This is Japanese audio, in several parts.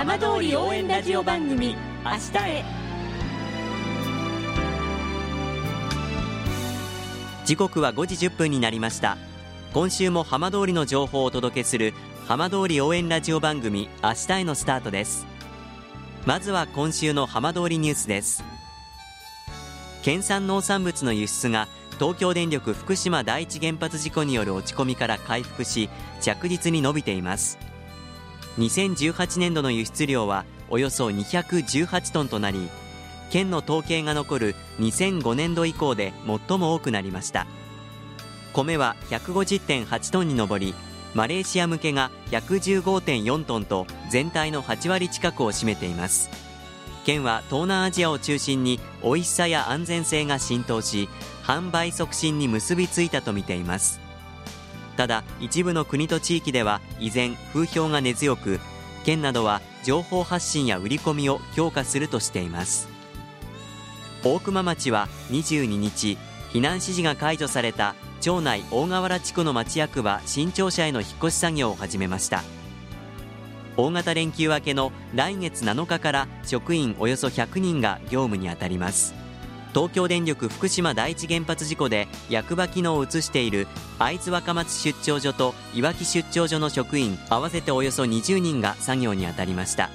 浜通り応援ラジオ番組「明日へ」時刻は5時1分になりました。今週も浜通りの情報をお届けする浜通り応援ラジオ番組明日へのスタートです。まずは今週の浜通りニュースです。県産農産物の輸出が東京電力福島第一原発事故による落ち込みから回復し着実に伸びています。2018年度の輸出量はおよそ218トンとなり県の統計が残る2005年度以降で最も多くなりました。米は150.8トンに上りマレーシア向けが115.4トンと全体の8割近くを占めています。県は東南アジアを中心に美味しさや安全性が浸透し販売促進に結びついたとみています。ただ一部の国と地域では依然風評が根強く県などは情報発信や売り込みを強化するとしています。大熊町は22日避難指示が解除された町内大河原地区の町役場新庁舎への引っ越し作業を始めました。大型連休明けの来月7日から職員およそ100人が業務に当たります。東京電力福島第一原発事故で役場機能を移している会津若松出張所といわき出張所の職員合わせておよそ20人が作業に当たりました。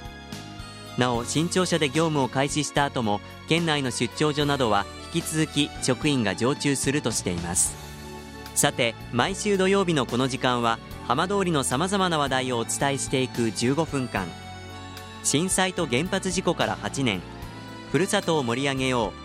なお新庁舎で業務を開始した後も県内の出張所などは引き続き職員が常駐するとしています。さて毎週土曜日のこの時間は浜通りのさまざまな話題をお伝えしていく15分間。震災と原発事故から8年。ふるさとを盛り上げよう。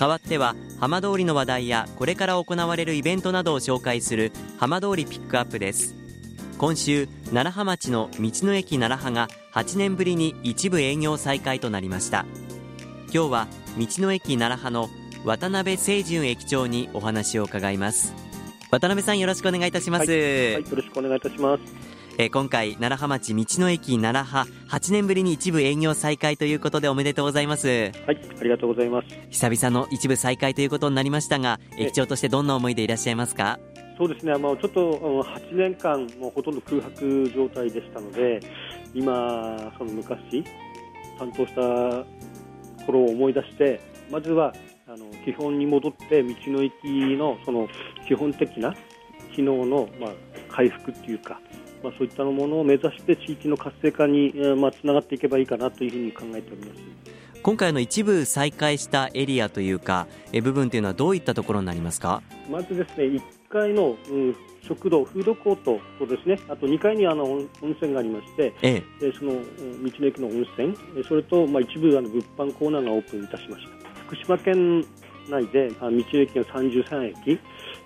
代わっては浜通りの話題やこれから行われるイベントなどを紹介する浜通りピックアップです。今週楢葉町の道の駅楢葉が8年ぶりに一部営業再開となりました。今日は道の駅楢葉の渡辺清純駅長にお話を伺います。渡辺さんよろしくお願いいたします、はい、はい、よろしくお願いいたします。えー、今回楢葉町道の駅楢葉8年ぶりに一部営業再開ということでおめでとうございます。はいありがとうございます。久々の一部再開ということになりましたが駅長としてどんな思いでいらっしゃいますか？そうですね、あのちょっと8年間、もうほとんど空白状態でしたので、今、その昔、担当した頃を思い出して、まずはあの基本に戻って、道の駅のその基本的な機能の、まあ、回復っていうか、まあ、そういったものを目指して地域の活性化に、まあ、つながっていけばいいかなというふうに考えております。今回の一部再開したエリアというかえ部分というのはどういったところになりますか？まずですね1階の、うん、食堂、フードコートとですねあと2階にあの温泉がありまして、ええ、その道の駅の温泉それと、まあ、一部あの物販コーナーがオープンいたしました。福島県内で道の駅が33駅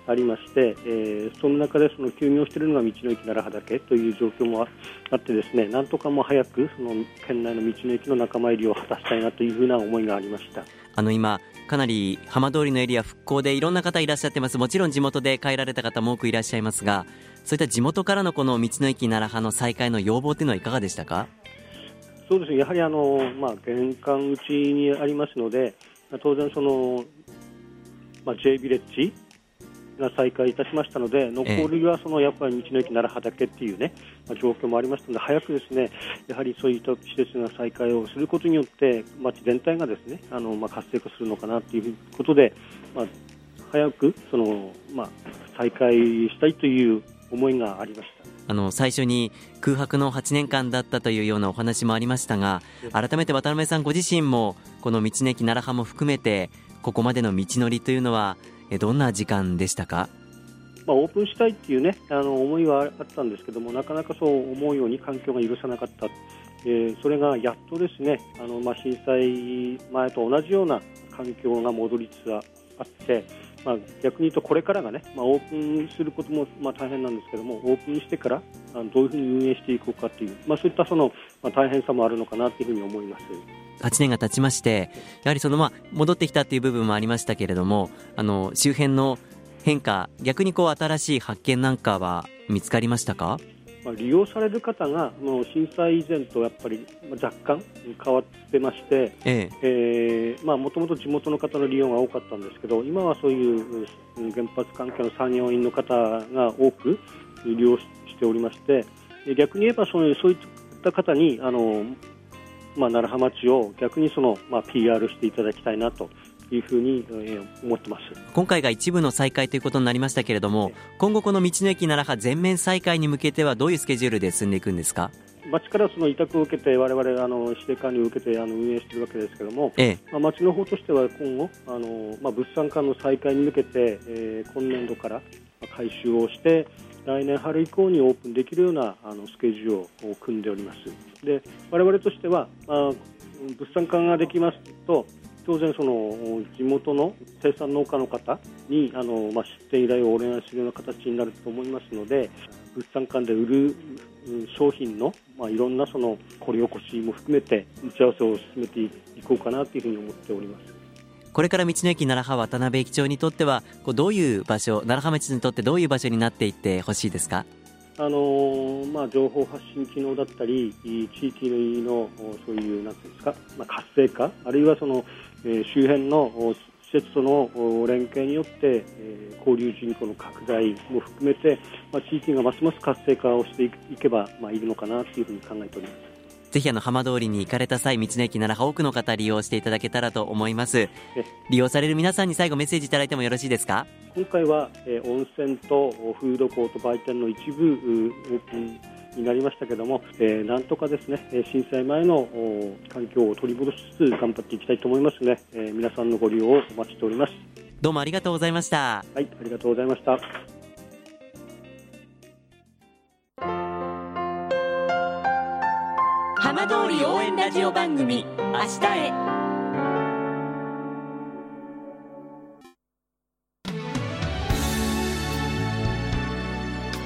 ありまして、えー、その中でその休業しているのが道の駅奈良葉だけという状況もあってですねなんとかも早くその県内の道の駅の仲間入りを果たしたいなというふうな思いがありました。あの今かなり浜通りのエリア復興でいろんな方いらっしゃってます。もちろん地元で帰られた方も多くいらっしゃいますがそういった地元からのこの道の駅奈良葉の再開の要望というのはいかがでしたか？そうですね。やはりあの、まあ、玄関口にありますので当然その、まあ、J ビレッジが再開いたしましたので、残りはそのやっぱり道の駅奈良畑っていうね、まあ、状況もありますので、早くですねやはりそういった施設が再開をすることによって、町全体がですねあの、まあ、活性化するのかなということで、まあ、早くその、まあ、再開したいという思いがありました。あの最初に空白の8年間だったというようなお話もありましたが改めて渡辺さんご自身もこの道の駅奈良葉も含めてここまでの道のりというのはどんな時間でしたか、まあ、オープンしたいっていうねあの思いはあったんですけどもなかなかそう思うように環境が許さなかった、えー、それがやっとですねあの、まあ、震災前と同じような環境が戻りつつあってまあ、逆に言うとこれからがね、まあ、オープンすることもまあ大変なんですけどもオープンしてからあのどういうふうに運営していこうかという、まあ、そういったその、まあ、大変さもあるのかなというふうに思います。8年が経ちましてやはりそのまあ戻ってきたという部分もありましたけれどもあの周辺の変化逆にこう新しい発見なんかは見つかりましたか？まあ、利用される方がもう震災以前とやっぱり若干変わってまして、ええ。えー、まあもともと地元の方の利用が多かったんですけど今はそういう原発関係の作業員の方が多く利用しておりまして逆に言えばそういうそういった方にあの、まあ、楢葉町を逆にその、まあ、PR していただきたいなというふうに思ってます。今回が一部の再開ということになりましたけれども、今後、この道の駅楢葉全面再開に向けてはどういうスケジュールで進んでいくんですか？町からその委託を受けて、われわれ指定管理を受けてあの運営しているわけですけれども、ええ、まあ、町の方としては今後、あのまあ、物産館の再開に向けて、えー、今年度から改修をして、来年春以降にオープンできるようなあのスケジュールを組んでおります。で我々としては、まあ、物産館ができますと、当然その地元の生産農家の方にあの、まあ、出店依頼をお願いするような形になると思いますので物産館で売る商品の、まあ、いろんなその掘り起こしも含めて打ち合わせを進めていこうかなというふうに思っております。これから道の駅奈良葉渡辺駅長にとってはこうどういう場所奈良葉町にとってどういう場所になっていってほしいですか？あのー、まあ、情報発信機能だったり地域のそういうなんていうんですか、まあ、活性化あるいはそのえ周辺の施設との連携によって、え交流人口の拡大も含めて、まあ、地域がますます活性化をしていけば、まあ、いるのかなというふうに考えております。ぜひあの浜通りに行かれた際、道の駅なら多くの方利用していただけたらと思います。利用される皆さんに最後メッセージいただいてもよろしいですか？今回は、えー、温泉とフードコート売店の一部オープンになりましたけども、えー、なんとかですね震災前の環境を取り戻しつつ頑張っていきたいと思いますので、えー、皆さんのご利用をお待ちしております。どうもありがとうございました。はいありがとうございました。浜通り応援ラジオ番組明日へ